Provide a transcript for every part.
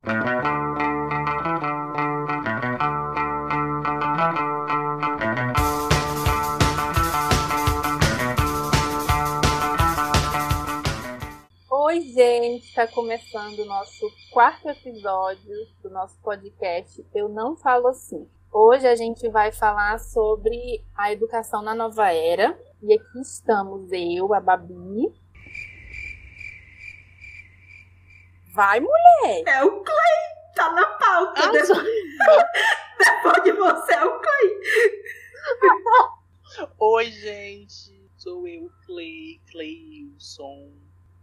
Oi, gente, está começando o nosso quarto episódio do nosso podcast Eu Não Falo Assim. Hoje a gente vai falar sobre a educação na nova era. E aqui estamos eu, a Babi. Vai, mulher! É o Clay! Tá na pauta. Ah, depois... depois de você é o Clay. Oi, gente. Sou eu, Clay, Cleilson.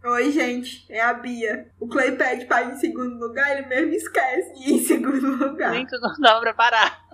Oi, gente. É a Bia. O Clay pede pra ir em segundo lugar, ele mesmo esquece de ir em segundo lugar. Nem que eu não dava pra parar.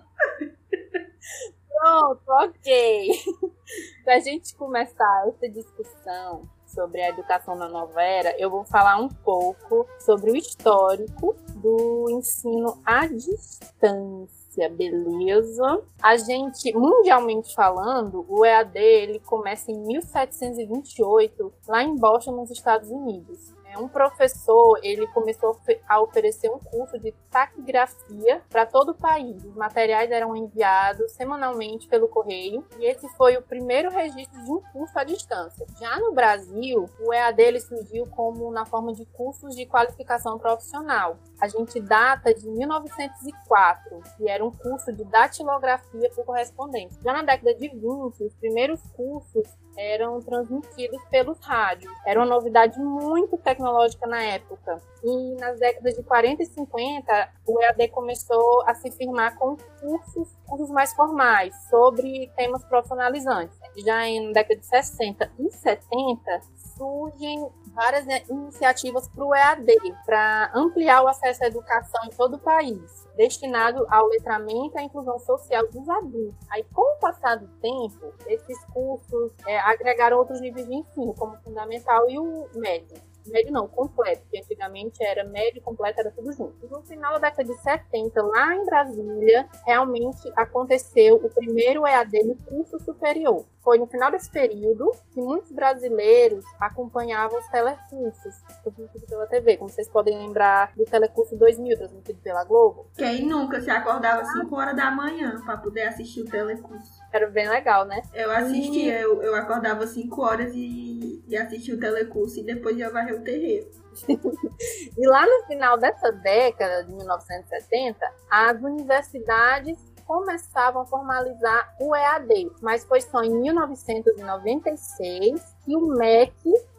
Pronto, ok. Pra gente começar essa discussão sobre a educação na nova era, eu vou falar um pouco sobre o histórico do ensino à distância, beleza? A gente, mundialmente falando, o EAD ele começa em 1728, lá em Boston, nos Estados Unidos. Um professor, ele começou a oferecer um curso de taquigrafia para todo o país. Os materiais eram enviados semanalmente pelo correio e esse foi o primeiro registro de um curso à distância. Já no Brasil, o EAD surgiu como na forma de cursos de qualificação profissional. A gente data de 1904, que era um curso de datilografia por correspondência. Já na década de 20, os primeiros cursos eram transmitidos pelos rádios. Era uma novidade muito tecnológica na época. E nas décadas de 40 e 50, o EAD começou a se firmar com cursos, cursos mais formais sobre temas profissionalizantes. Já em década de 60 e 70, surgem várias iniciativas para o EAD, para ampliar o acesso à educação em todo o país, destinado ao letramento e à inclusão social dos adultos. Aí, com o passar do tempo, esses cursos é, agregaram outros níveis de ensino, como o fundamental e o médio médio não, completo, que antigamente era médio e completo, era tudo junto. E no final da década de 70, lá em Brasília, realmente aconteceu o primeiro EAD no curso superior. Foi no final desse período que muitos brasileiros acompanhavam os telecursos transmitidos pela TV, como vocês podem lembrar do Telecurso 2000, transmitido pela Globo. Quem nunca se acordava 5 horas da manhã para poder assistir o telecurso? Era bem legal, né? Eu assistia, eu, eu acordava 5 horas e, e assistia o telecurso e depois ia varrer terreiro. E lá no final dessa década de 1970, as universidades começavam a formalizar o EAD, mas foi só em 1996 que o MEC,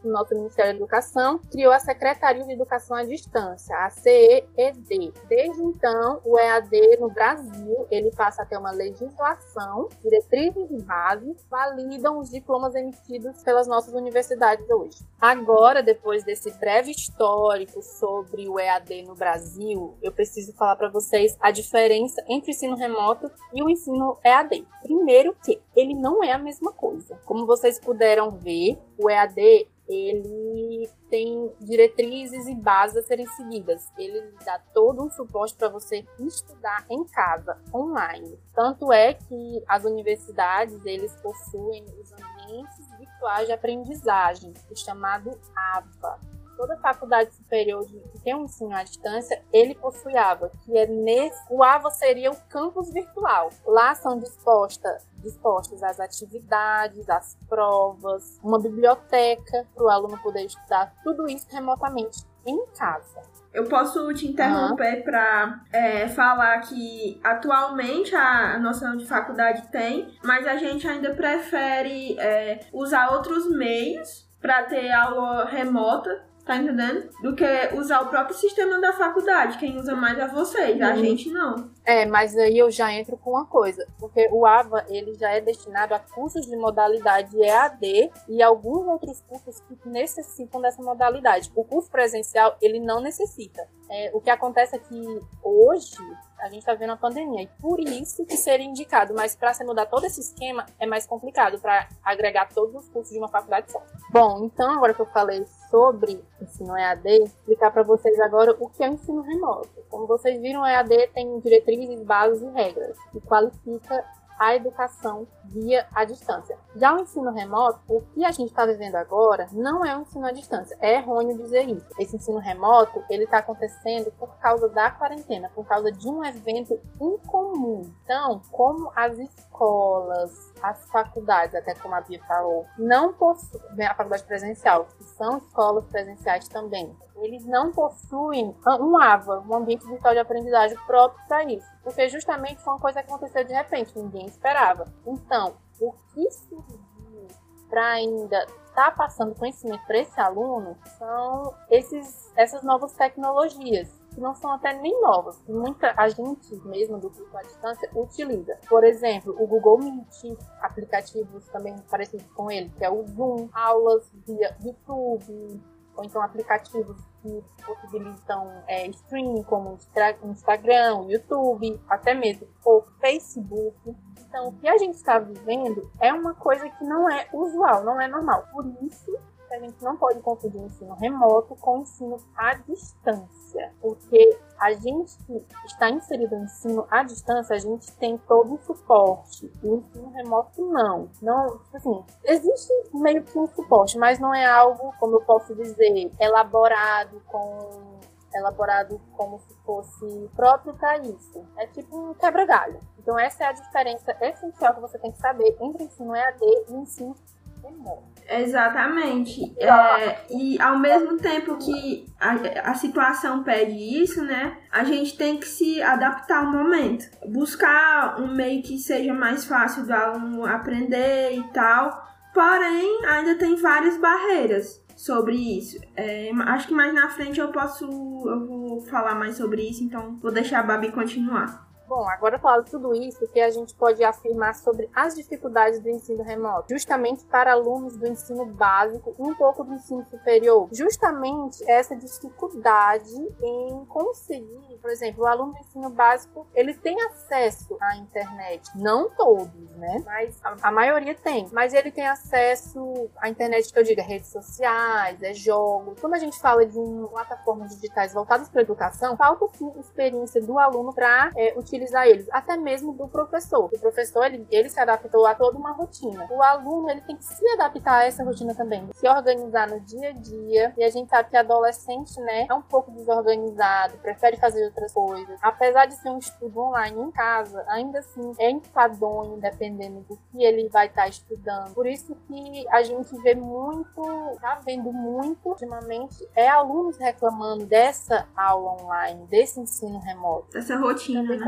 o nosso Ministério da Educação, criou a Secretaria de Educação à Distância, a CEED. Desde então, o EAD no Brasil, ele passa a ter uma legislação, diretrizes e bases, validam os diplomas emitidos pelas nossas universidades hoje. Agora, depois desse breve histórico sobre o EAD no Brasil, eu preciso falar para vocês a diferença entre o ensino remoto e o ensino EAD. Primeiro que ele não é a mesma coisa. Como vocês puderam ver, o EAD ele tem diretrizes e bases a serem seguidas. Ele dá todo um suporte para você estudar em casa, online. Tanto é que as universidades eles possuem os ambientes virtuais de aprendizagem, o chamado ABA. Toda faculdade superior que tem um ensino à distância, ele possui ABA, que é nesse. O ABA seria o campus virtual. Lá são dispostas dispostas as atividades, as provas, uma biblioteca para o aluno poder estudar, tudo isso remotamente em casa. Eu posso te interromper uhum. para é, falar que atualmente a, nossa de faculdade tem, mas a gente ainda prefere é, usar outros meios para ter aula remota Tá entendendo? Do que usar o próprio sistema da faculdade. Quem usa mais é vocês, a gente não. É, mas aí eu já entro com uma coisa, porque o AVA ele já é destinado a cursos de modalidade EAD e alguns outros cursos que necessitam dessa modalidade. O curso presencial ele não necessita. É, o que acontece é que hoje a gente está vendo a pandemia e por isso que seria indicado, mas para você mudar todo esse esquema é mais complicado para agregar todos os cursos de uma faculdade só. Bom, então agora que eu falei sobre ensino EAD, explicar para vocês agora o que é o ensino remoto. Como vocês viram, o EAD tem diretrizes, bases e regras, que qualifica a educação via à distância. Já o ensino remoto, o que a gente está vivendo agora, não é um ensino à distância. É errôneo dizer isso. Esse ensino remoto, ele está acontecendo por causa da quarentena, por causa de um evento incomum. Então, como as escolas, as faculdades, até como a Bia falou, não possuem a faculdade presencial, que são escolas presenciais também. Eles não possuem um AVA, um ambiente virtual de aprendizagem próprio para isso, porque justamente foi uma coisa que aconteceu de repente, ninguém esperava. Então, o que surgiu para ainda estar tá passando conhecimento para esse aluno são esses, essas novas tecnologias que não são até nem novas, que muita a gente mesmo do curso à distância utiliza. Por exemplo, o Google Meet, aplicativos também parecidos com ele, que é o Zoom, aulas via YouTube, ou então aplicativos que possibilitam é, streaming como o Instagram, YouTube, até mesmo o Facebook. Então, o que a gente está vivendo é uma coisa que não é usual, não é normal. Por isso a gente não pode confundir o ensino remoto com o ensino à distância, porque a gente que está inserido no ensino à distância, a gente tem todo o suporte. E o ensino remoto não. Não, assim, existe meio que um suporte, mas não é algo, como eu posso dizer, elaborado com elaborado como se fosse próprio para isso. É tipo um quebra-galho. Então essa é a diferença essencial que você tem que saber entre ensino EAD e ensino remoto. Exatamente. É, e ao mesmo tempo que a, a situação pede isso, né? A gente tem que se adaptar ao momento. Buscar um meio que seja mais fácil do aluno aprender e tal. Porém, ainda tem várias barreiras sobre isso. É, acho que mais na frente eu posso. Eu vou falar mais sobre isso, então vou deixar a Babi continuar. Bom, agora falando tudo isso, que a gente pode afirmar sobre as dificuldades do ensino remoto, justamente para alunos do ensino básico e um pouco do ensino superior. Justamente essa dificuldade em conseguir, por exemplo, o aluno do ensino básico, ele tem acesso à internet, não todos, né? Mas a, a maioria tem, mas ele tem acesso à internet que eu digo, redes sociais, é jogos. Quando a gente fala de um, plataformas digitais voltadas para a educação, falta sim experiência do aluno para é, utilizar utilizar eles, até mesmo do professor. O professor, ele, ele se adaptou a toda uma rotina. O aluno, ele tem que se adaptar a essa rotina também, se organizar no dia a dia. E a gente sabe que adolescente, né, é um pouco desorganizado, prefere fazer outras coisas. Apesar de ser um estudo online em casa, ainda assim é enfadonho, dependendo do que ele vai estar tá estudando. Por isso que a gente vê muito, tá vendo muito ultimamente, é alunos reclamando dessa aula online, desse ensino remoto. Essa rotina, Também né?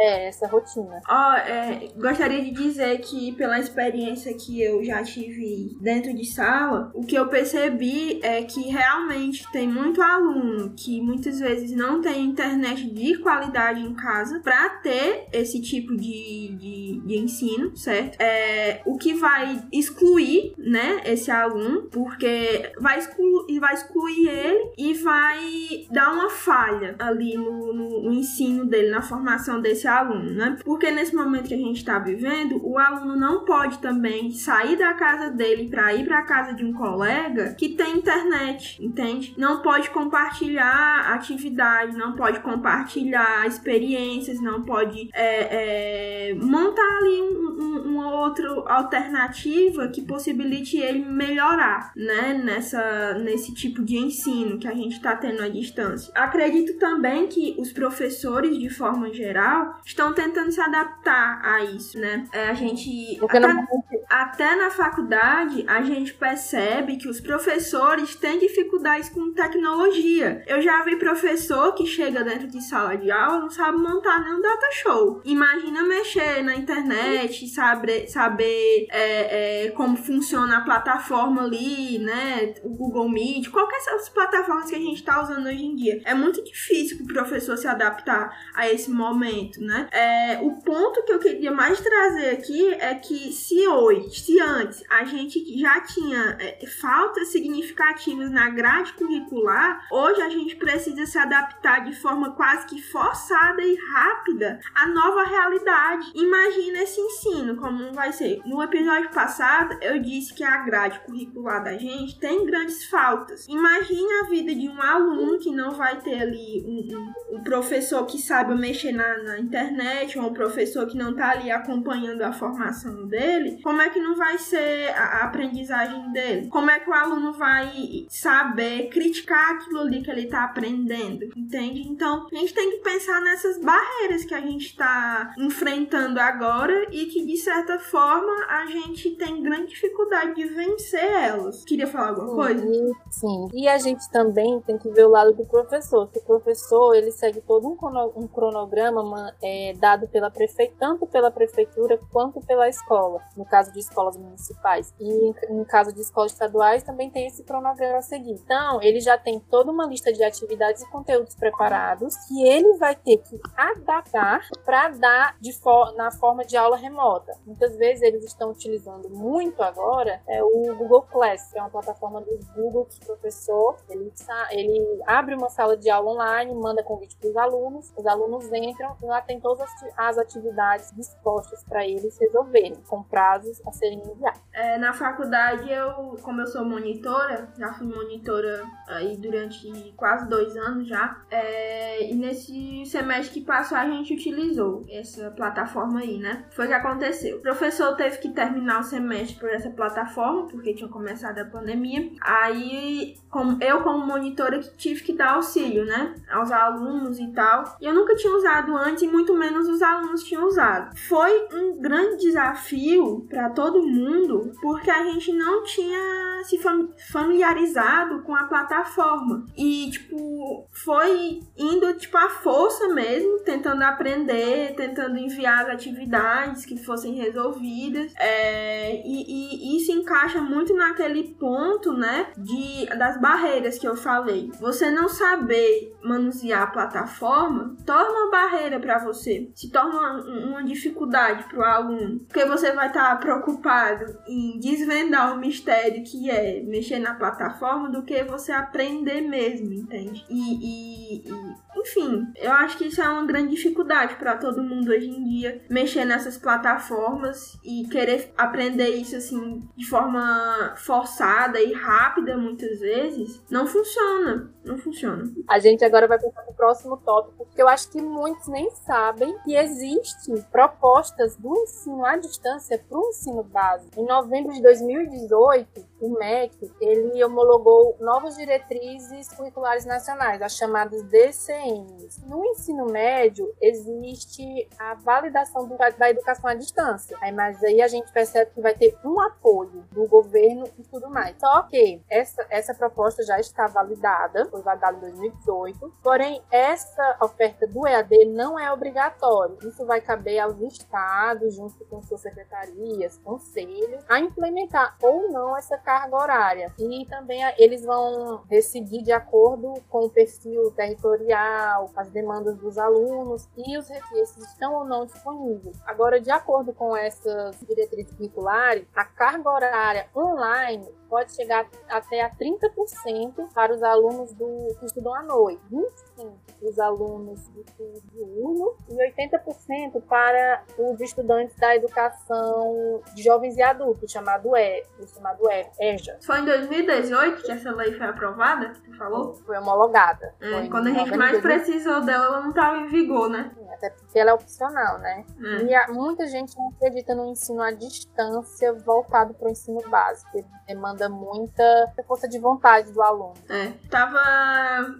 É, essa rotina. Ó, oh, é, gostaria de dizer que pela experiência que eu já tive dentro de sala, o que eu percebi é que realmente tem muito aluno que muitas vezes não tem internet de qualidade em casa para ter esse tipo de, de, de ensino, certo? É, o que vai excluir, né, esse aluno, porque vai excluir, vai excluir ele e vai dar uma falha ali no, no, no ensino dele, na formação desse aluno, né? Porque nesse momento que a gente está vivendo, o aluno não pode também sair da casa dele para ir para a casa de um colega que tem internet, entende? Não pode compartilhar atividade, não pode compartilhar experiências, não pode é, é, montar ali um, um, uma outra alternativa que possibilite ele melhorar, né? Nessa, nesse tipo de ensino que a gente está tendo à distância. Acredito também que os professores, de forma forma geral, estão tentando se adaptar a isso, né? É, a gente. Até, não... até, na faculdade, a gente percebe que os professores têm dificuldades com tecnologia. Eu já vi professor que chega dentro de sala de aula não sabe montar nenhum data show. Imagina mexer na internet, saber, saber é, é, como funciona a plataforma ali, né? O Google Meet, qualquer dessas plataformas que a gente está usando hoje em dia. É muito difícil para o professor se adaptar a esse momento, né? É, o ponto que eu queria mais trazer aqui é que se hoje hoje, se antes a gente já tinha é, faltas significativas na grade curricular, hoje a gente precisa se adaptar de forma quase que forçada e rápida à nova realidade. Imagina esse ensino, como vai ser. No episódio passado, eu disse que a grade curricular da gente tem grandes faltas. Imagine a vida de um aluno que não vai ter ali um, um, um professor que sabe mexer na, na internet, ou um professor que não está ali acompanhando a formação dele, como é que não vai ser a, aprendizagem dele? Como é que o aluno vai saber criticar aquilo ali que ele está aprendendo? Entende? Então, a gente tem que pensar nessas barreiras que a gente está enfrentando agora e que, de certa forma, a gente tem grande dificuldade de vencer elas. Queria falar alguma coisa? Sim. E a gente também tem que ver o lado do professor, que o professor ele segue todo um cronograma é, dado pela prefeitura, tanto pela prefeitura quanto pela escola, no caso de escolas municipais. E no caso de escolas estaduais também tem esse cronograma a seguir. Então, ele já tem toda uma lista de atividades e conteúdos preparados que ele vai ter que adaptar para dar de for na forma de aula remota. Muitas vezes eles estão utilizando muito agora é o Google Class, que é uma plataforma do Google que o professor ele, ele abre uma sala de aula online, manda convite para os alunos, os alunos entram e lá tem todas as atividades dispostas para eles resolverem, com prazos serem enviados. É, na faculdade, eu, como eu sou monitora, já fui monitora aí durante quase dois anos já, é, e nesse semestre que passou a gente utilizou essa plataforma aí, né? Foi o que aconteceu. O professor teve que terminar o semestre por essa plataforma, porque tinha começado a pandemia. Aí, como, eu como monitora tive que dar auxílio, né? Aos alunos e tal. E eu nunca tinha usado antes e muito menos os alunos tinham usado. Foi um grande desafio para todo mundo, porque a gente não tinha se familiarizado com a plataforma. E, tipo, foi indo, tipo, à força mesmo, tentando aprender, tentando enviar as atividades que fossem resolvidas. É, e, e, isso encaixa muito naquele ponto, né, de, das barreiras que eu falei. Você não saber manusear a plataforma torna uma barreira para você, se torna uma, uma dificuldade para o aluno, porque você vai estar tá preocupado em desvendar o mistério que é mexer na plataforma do que você aprender mesmo, entende? E, e, e enfim, eu acho que isso é uma grande dificuldade para todo mundo hoje em dia mexer nessas plataformas e querer aprender isso assim de forma forçada e rápida muitas vezes, não funciona, não funciona. A gente agora vai passar para o próximo tópico, porque eu acho que muitos nem sabem que existem propostas do ensino à distância para o ensino básico. Em novembro de 2018, o MEC ele homologou novas diretrizes curriculares nacionais, as chamadas DCNs. No ensino médio existe a validação do, da educação à distância, aí, mas aí a gente percebe que vai ter um apoio do governo e tudo mais. Só que essa, essa proposta já está validada, foi validada em 2018, porém essa oferta do EAD não é obrigatório. Isso vai caber aos estados, junto com suas secretarias, conselhos, a implementar ou não essa carga horária. E também eles vão decidir de acordo com o perfil territorial, as demandas dos alunos e os recursos estão ou não disponíveis. Agora, de acordo com essas diretrizes curriculares, a carga horária online pode chegar até a 30% para os alunos do, que estudam à noite, 25% para os alunos do curso diurno e 80% para os estudantes da educação de jovens e adultos, chamado E, chamado E, EJA. Foi em 2018 que essa lei foi aprovada, que tu falou? Foi homologada. É, foi quando a gente mais precisou dela, ela não estava em vigor, né? Sim, até porque ela é opcional, né? É. E a, muita gente não acredita no ensino à distância voltado para o ensino básico. Ele demanda muita força de vontade do aluno. É. Tava.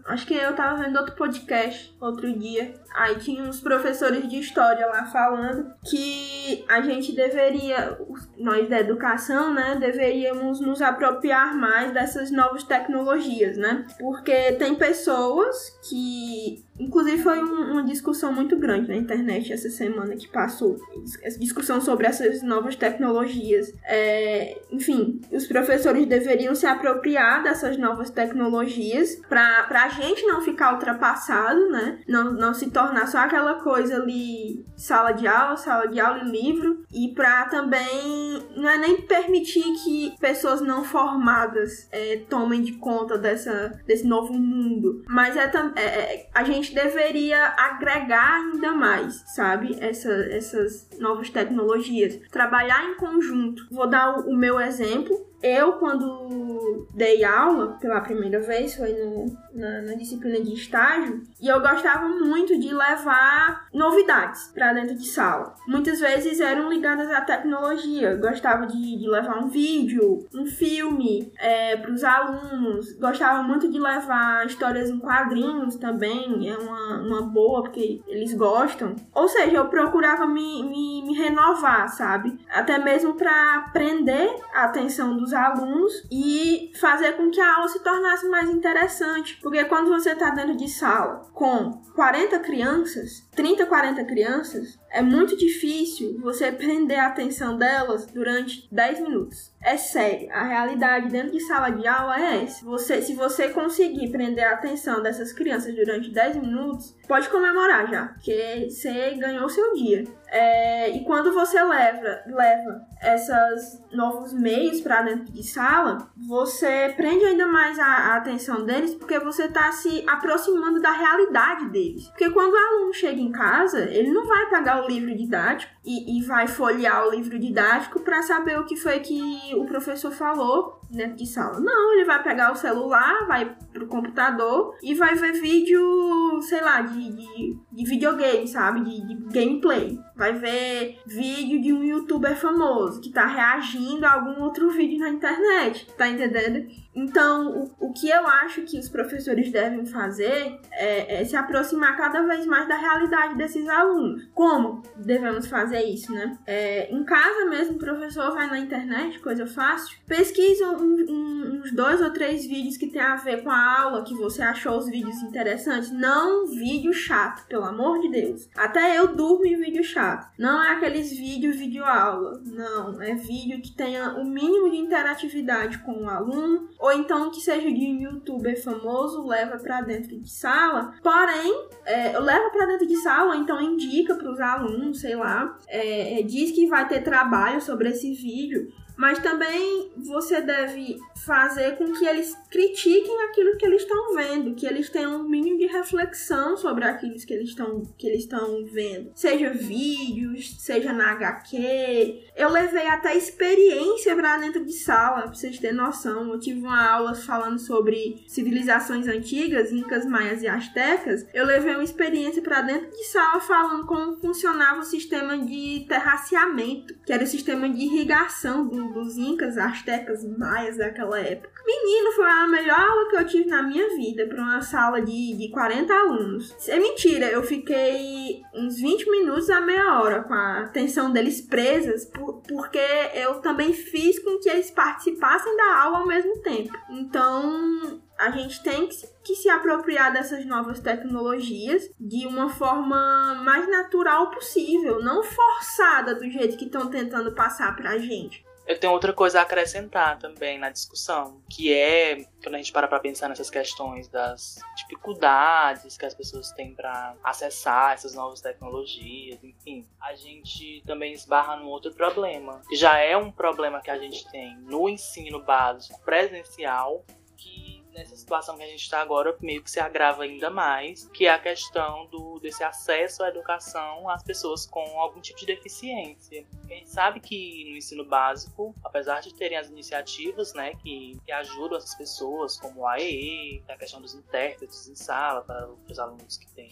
Acho que eu tava vendo outro podcast outro dia. Aí tinha uns professores de história lá falando que a gente deveria, nós da educação, né, deveríamos nos apropriar mais dessas novas tecnologias, né? Porque tem pessoas que Inclusive foi um, uma discussão muito grande na internet essa semana que passou. Essa discussão sobre essas novas tecnologias. É, enfim, os professores deveriam se apropriar dessas novas tecnologias para a gente não ficar ultrapassado, né? Não, não se tornar só aquela coisa ali, sala de aula, sala de aula e livro, e para também não é nem permitir que pessoas não formadas é, tomem de conta dessa, desse novo mundo, mas é, é, é, a gente deveria agregar ainda mais, sabe? Essa, essas novas tecnologias, trabalhar em conjunto. Vou dar o, o meu exemplo eu, quando dei aula pela primeira vez, foi no, na, na, disciplina de estágio, e eu gostava muito de levar novidades para dentro de sala. Muitas vezes eram ligadas à tecnologia. Gostava de, de, levar um vídeo, um filme é, para os alunos. Gostava muito de levar histórias em quadrinhos também, é uma, uma boa, porque eles gostam. Ou seja, eu procurava me, me, me renovar, sabe? Até mesmo para prender a atenção dos alunos e fazer com que a aula se tornasse mais interessante. Porque quando você está dentro de sala com 40 crianças, 30, 40 crianças, é muito difícil você prender a atenção delas durante 10 minutos. É sério, a realidade dentro de sala de aula é essa. Você, se você conseguir prender a atenção dessas crianças durante 10 minutos, pode comemorar já, porque você ganhou seu dia. É, e quando você leva, leva esses novos meios para dentro de sala, você prende ainda mais a, a atenção deles, porque você está se aproximando da realidade deles. Porque quando o aluno chega em casa, ele não vai pegar o livro didático e, e vai folhear o livro didático para saber o que foi que o professor falou dentro de sala. Não, ele vai pegar o celular, vai pro computador e vai ver vídeo, sei lá, de, de, de videogame, sabe? De, de, gameplay. Vai ver vídeo de um youtuber famoso que tá reagindo a algum outro vídeo na internet, tá entendendo? Então, o, o que eu acho que os professores devem fazer é, é se aproximar cada vez mais da realidade desses alunos. Como devemos fazer isso, né? É, em casa mesmo, o professor vai na internet, coisa fácil, pesquisa um, um, uns dois ou três vídeos que tem a ver com a aula, que você achou os vídeos interessantes. Não vídeo chato, pelo amor de Deus. Até eu durmo em vídeo chato. Não é aqueles vídeos vídeo aula. Não, é vídeo que tenha o mínimo de interatividade com o aluno, ou então que seja de um youtuber famoso, leva para dentro de sala. Porém, é, leva para dentro de sala, então indica para os alunos, sei lá, é, diz que vai ter trabalho sobre esse vídeo mas também você deve fazer com que eles critiquem aquilo que eles estão vendo, que eles tenham um mínimo de reflexão sobre aquilo que eles estão que eles estão vendo, seja vídeos, seja na HQ. Eu levei até experiência para dentro de sala, para vocês terem noção. Eu tive uma aula falando sobre civilizações antigas, incas, maias e astecas. Eu levei uma experiência para dentro de sala falando como funcionava o sistema de terraceamento, que era o sistema de irrigação do dos incas, astecas, maias daquela época. Menino, foi a melhor aula que eu tive na minha vida para uma sala de, de 40 alunos. É mentira, eu fiquei uns 20 minutos a meia hora com a atenção deles presas, por, porque eu também fiz com que eles participassem da aula ao mesmo tempo. Então, a gente tem que, que, se apropriar dessas novas tecnologias de uma forma mais natural possível, não forçada do jeito que estão tentando passar pra gente. Eu tenho outra coisa a acrescentar também na discussão, que é quando a gente para para pensar nessas questões das dificuldades que as pessoas têm para acessar essas novas tecnologias, enfim, a gente também esbarra num outro problema, que já é um problema que a gente tem no ensino básico presencial, que nessa situação que a gente está agora, meio que se agrava ainda mais, que é a questão do, desse acesso à educação às pessoas com algum tipo de deficiência. A gente sabe que no ensino básico, apesar de terem as iniciativas né, que, que ajudam essas pessoas, como a EE, a questão dos intérpretes em sala para os alunos que têm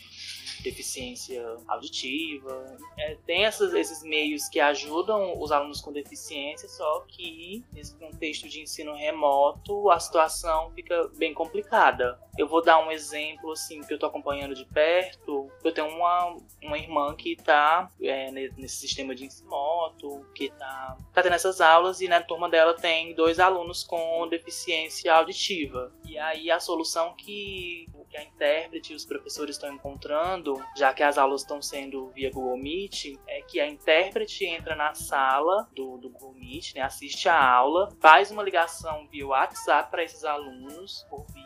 deficiência auditiva, é, tem essas, esses meios que ajudam os alunos com deficiência, só que nesse contexto de ensino remoto a situação fica bem complicada. Eu vou dar um exemplo assim que eu tô acompanhando de perto. Eu tenho uma, uma irmã que tá é, nesse sistema de ensino moto, que tá, tá tendo essas aulas e na turma dela tem dois alunos com deficiência auditiva. E aí a solução que que a intérprete e os professores estão encontrando, já que as aulas estão sendo via Google Meet, é que a intérprete entra na sala do, do Google Meet, né, assiste a aula, faz uma ligação via WhatsApp para esses alunos por vídeo,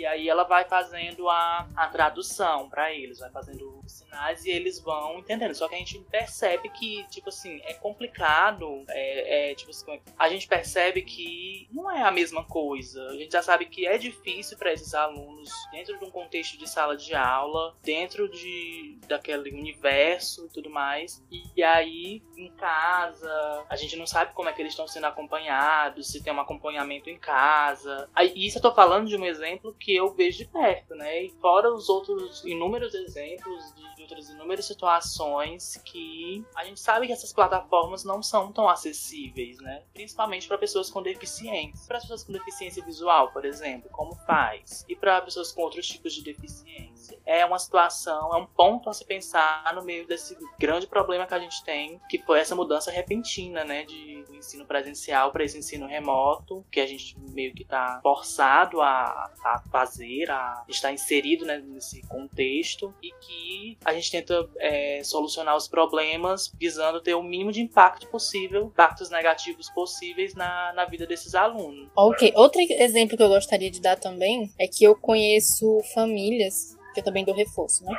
e aí ela vai fazendo a, a tradução para eles, vai fazendo sinais e eles vão entendendo. Só que a gente percebe que, tipo assim, é complicado, é, é tipo assim, a gente percebe que não é a mesma coisa. A gente já sabe que é difícil para esses alunos, dentro de um contexto de sala de aula, dentro de daquele universo e tudo mais. E aí, em casa, a gente não sabe como é que eles estão sendo acompanhados, se tem um acompanhamento em casa. Aí, isso eu tô falando de um exemplo que eu vejo de perto, né? E fora os outros inúmeros exemplos de, de outras inúmeras situações que a gente sabe que essas plataformas não são tão acessíveis, né? Principalmente para pessoas com deficiência. Para pessoas com deficiência visual, por exemplo, como faz? E para pessoas com outros tipos de deficiência. É uma situação, é um ponto a se pensar no meio desse grande problema que a gente tem, que foi essa mudança repentina, né, de ensino presencial para esse ensino remoto, que a gente meio que está forçado a, a fazer, a estar inserido né, nesse contexto e que a gente tenta é, solucionar os problemas visando ter o mínimo de impacto possível, impactos negativos possíveis na, na vida desses alunos. Ok, outro exemplo que eu gostaria de dar também é que eu conheço famílias, que eu também dou reforço, né?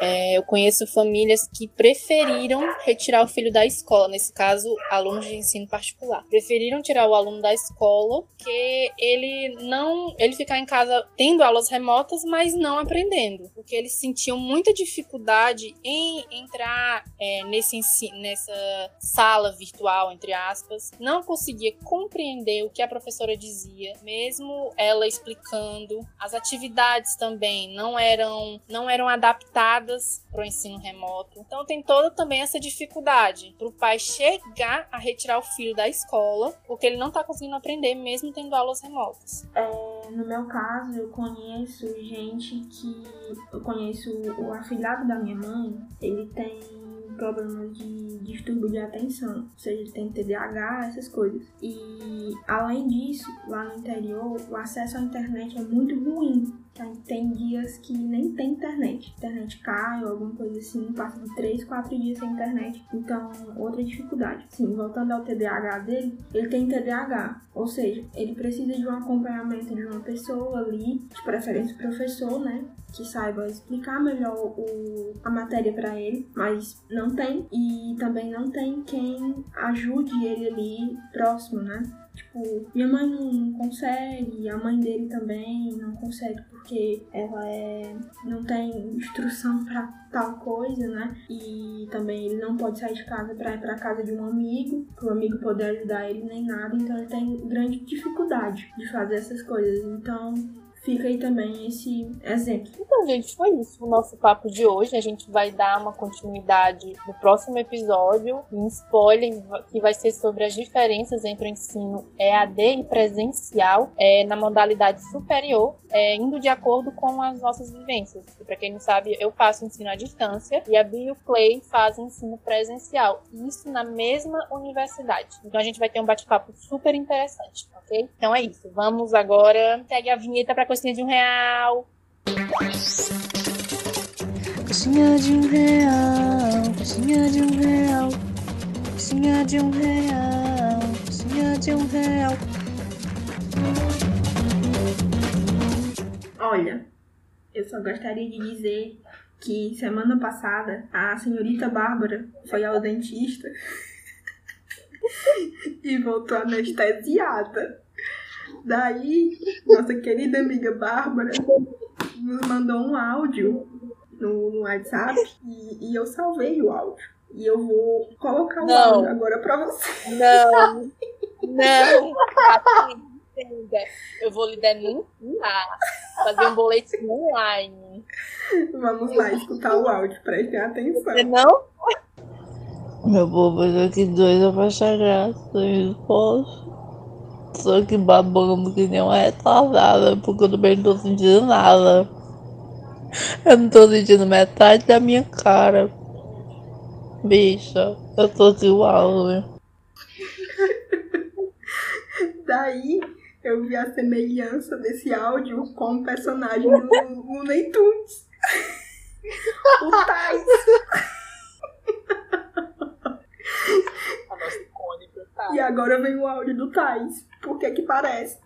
É, eu conheço famílias que preferiram retirar o filho da escola, nesse caso, alunos de ensino particular. Preferiram tirar o aluno da escola, que ele não. ele ficar em casa tendo aulas remotas, mas não aprendendo. Porque eles sentiam muita dificuldade em entrar é, nesse, nessa sala virtual, entre aspas. Não conseguia compreender o que a professora dizia, mesmo ela explicando. As atividades também não eram, não eram adaptadas para o ensino remoto. Então tem toda também essa dificuldade para o pai chegar a retirar o filho da escola, porque ele não está conseguindo aprender mesmo tendo aulas remotas. É, no meu caso, eu conheço gente que eu conheço o afilhado da minha mãe, ele tem problemas de distúrbio de atenção, ou seja, ele tem TDAH, essas coisas. E além disso, lá no interior, o acesso à internet é muito ruim. Tá? Tem dias que nem tem internet. Internet cai ou alguma coisa assim, passa de 3, 4 dias sem internet. Então, outra dificuldade. Sim, voltando ao TDAH dele, ele tem TDAH, ou seja, ele precisa de um acompanhamento de uma pessoa ali, de preferência o professor, né? Que saiba explicar melhor o, a matéria para ele, mas não tem. E também não tem quem ajude ele ali próximo, né? Tipo, minha mãe não consegue, a mãe dele também não consegue porque ela é, não tem instrução para tal coisa, né? E também ele não pode sair de casa para ir para casa de um amigo, para o amigo poder ajudar ele nem nada, então ele tem grande dificuldade de fazer essas coisas. Então, fica aí também esse exemplo. Então, gente, foi isso o nosso papo de hoje. A gente vai dar uma continuidade no próximo episódio. Um spoiler que vai ser sobre as diferenças entre o ensino EAD e presencial é, na modalidade superior, é, indo de acordo com as nossas vivências. Para quem não sabe, eu faço ensino à distância e a Clay fazem ensino presencial. Isso na mesma universidade. Então a gente vai ter um bate-papo super interessante, ok? Então é isso. Vamos agora. Pegue a vinheta para coxinha de um real. Coxinha de um real, coxinha de um real, coxinha de um real, coxinha de um real. Olha, eu só gostaria de dizer que semana passada a senhorita Bárbara foi ao dentista e voltou anestesiada. Daí, nossa querida amiga Bárbara nos mandou um áudio no, no WhatsApp e, e, eu salvei o áudio. E eu vou colocar o não. áudio agora pra você. Não, não. Eu vou lhe denunciar. Fazer um boletim online. Vamos lá escutar o áudio, prestem atenção. Você não? Meu povo, eu aqui doida pra achar graça, eu posso. Tô aqui babando que nem uma retardada, porque eu também não tô sentindo nada. Eu não tô sentindo metade da minha cara. Bicha, eu tô igual, né? Daí Eu vi a semelhança desse áudio com o personagem do Looney Tunes. o Tais. A nossa icônica, tá? E agora vem o áudio do Tais. Por que que parece?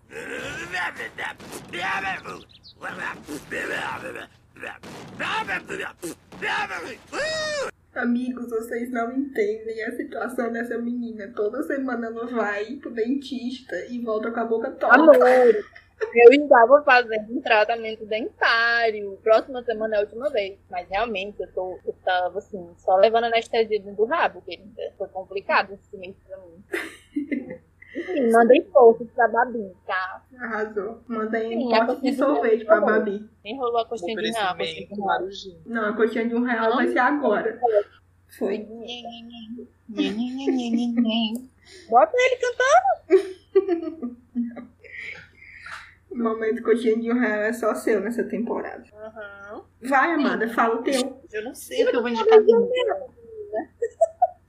Amigos, vocês não entendem a situação dessa menina. Toda semana ela vai pro dentista e volta com a boca torta. Amor, eu estava fazendo um tratamento dentário. Próxima semana é a última vez. Mas realmente eu, tô, eu tava assim, só levando anestesia dentro do rabo, querida. Foi complicado esse mês pra mim. Enfim, mandei força pra Babi, tá? Arrasou. Manda aí um Sim, pote de sorvete pra. Babi. Nem rolou a coxinha de real, a coxinha de Oferecimento real. Não, a coxinha de um real vai ser agora. Foi. Bota ele cantando. O momento coxinha de um real é só seu nessa temporada. Aham. Vai, amada, fala o teu. Eu não sei o que eu vou indicar.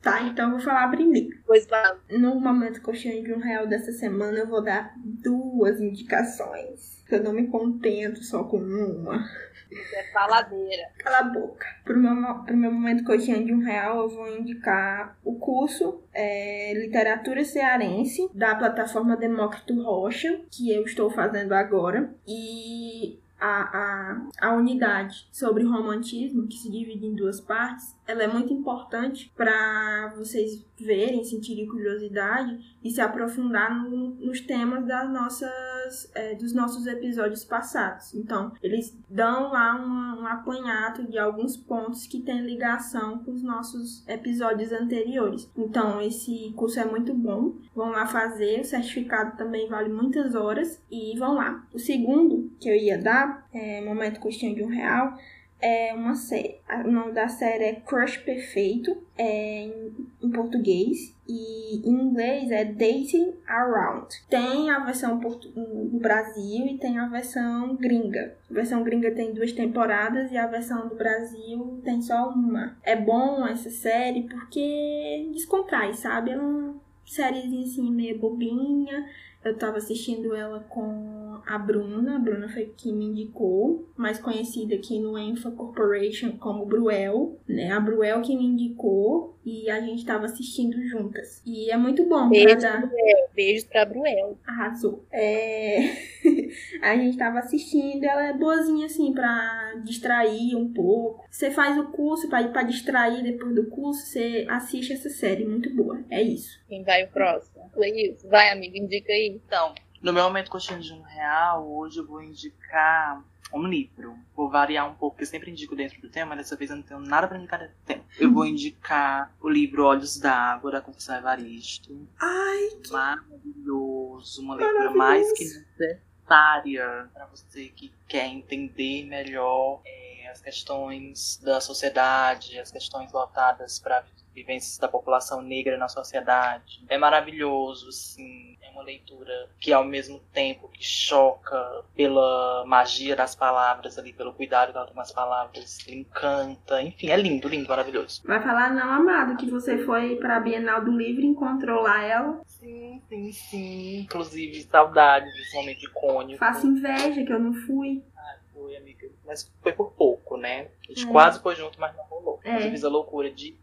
Tá, então eu vou falar primeiro. Pois vai. No momento coxinha de um real dessa semana, eu vou dar duas indicações. Eu não me contento só com uma. Isso é faladeira. Cala a boca. Pro meu, pro meu momento coxinha de um real, eu vou indicar o curso é, Literatura Cearense, da plataforma Demócrito Rocha, que eu estou fazendo agora. E a, a, a unidade sobre romantismo, que se divide em duas partes, ela é muito importante para vocês verem, sentirem curiosidade e se aprofundar no- nos temas das nossas, é, dos nossos episódios passados. Então, eles dão lá um apanhado de alguns pontos que têm ligação com os nossos episódios anteriores. Então, esse curso é muito bom. Vão lá fazer, o certificado também vale muitas horas e vão lá. O segundo que eu ia dar, é Momento Costinha de um Real, é uma série. O nome da série é Crush Perfeito, é em, em português, e em inglês é Dating Around. Tem a versão do Brasil e tem a versão gringa. A versão gringa tem duas temporadas e a versão do Brasil tem só uma. É bom essa série porque descontrai, sabe? É uma sériezinha assim meio bobinha. Eu tava assistindo ela com a Bruna, a Bruna foi que me indicou, mais conhecida aqui no Enfa Corporation como Bruel, né? A Bruel que me indicou e a gente tava assistindo juntas. E é muito bom pra Beijo, dar... Bruel. Beijos pra Bruel. Arrasou. É... a gente tava assistindo, ela é boazinha assim pra distrair um pouco. Você faz o curso pra, pra distrair depois do curso, você assiste essa série, muito boa. É isso. Quem vai o próximo? Foi isso. Vai, amigo, indica aí. Então, no meu momento coxinha de um real, hoje eu vou indicar um livro. Vou variar um pouco, porque eu sempre indico dentro do tema, dessa vez eu não tenho nada pra indicar dentro do tema. Eu vou indicar o livro Olhos d'Água, da Conceição Evaristo. Ai, Maravilhoso, uma leitura mais que para você que quer entender melhor é, as questões da sociedade, as questões voltadas para vivências da população negra na sociedade. É maravilhoso, sim. É uma leitura que ao mesmo tempo que choca pela magia das palavras ali, pelo cuidado que ela tem com as palavras, encanta, enfim, é lindo, lindo, maravilhoso. vai falar não, amado, que você foi pra Bienal do Livro e encontrou lá ela. Sim, sim, sim. Inclusive, saudades desse momento icônico. Faço inveja que eu não fui. Foi, amiga. Mas foi por pouco, né? A gente É. quase foi junto, mas não rolou. É. Mas eu fiz a loucura de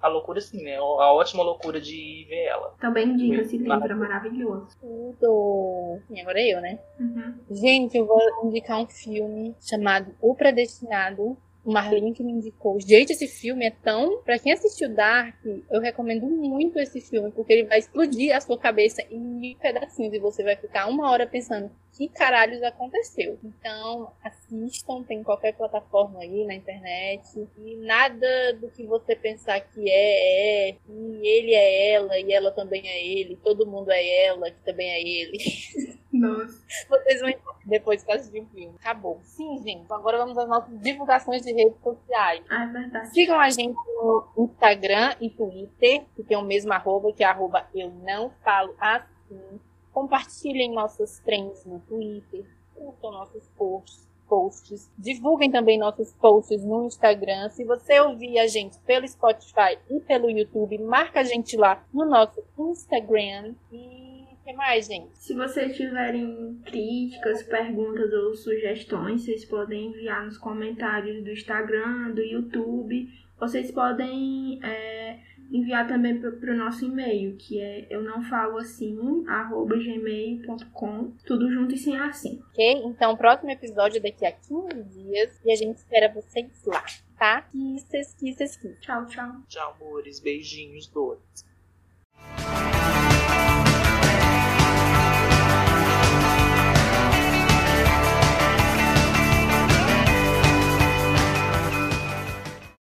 A loucura, sim, né? A ótima loucura de ir ver ela. Também indica esse livro, é maravilhoso. Tudo. E agora eu, né? Uhum. Gente, eu vou indicar um filme chamado O Predestinado. O Marlene que me indicou. Gente, esse filme é tão. Pra quem assistiu Dark, eu recomendo muito esse filme, porque ele vai explodir a sua cabeça em mil pedacinhos e você vai ficar uma hora pensando: que caralhos aconteceu? Então, assistam, tem em qualquer plataforma aí na internet. E nada do que você pensar que é, é. E ele é ela, e ela também é ele. Todo mundo é ela, que também é ele. Nossa. Vocês vão depois que assistir o filme. Acabou. Sim, gente. Agora vamos às nossas divulgações de redes sociais. Ah, é verdade. Sigam a gente no Instagram e Twitter, que tem o mesmo arroba, que é arroba eu não falo assim. Compartilhem nossos trends no Twitter, curtam nossos posts, posts. Divulguem também nossos posts no Instagram. Se você ouvir a gente pelo Spotify e pelo YouTube, marca a gente lá no nosso Instagram. E que mais, gente? Se vocês tiverem críticas, perguntas ou sugestões, vocês podem enviar nos comentários do Instagram, do YouTube. Vocês podem é, enviar também para o nosso e-mail, que é eu não falo assim, arroba gmail.com, tudo junto e sem assim. Ok? Então, próximo episódio é daqui a 15 dias e a gente espera vocês lá, tá? Kisses, kisses, kisses. Tchau, tchau. Tchau, amores. Beijinhos dois. Thank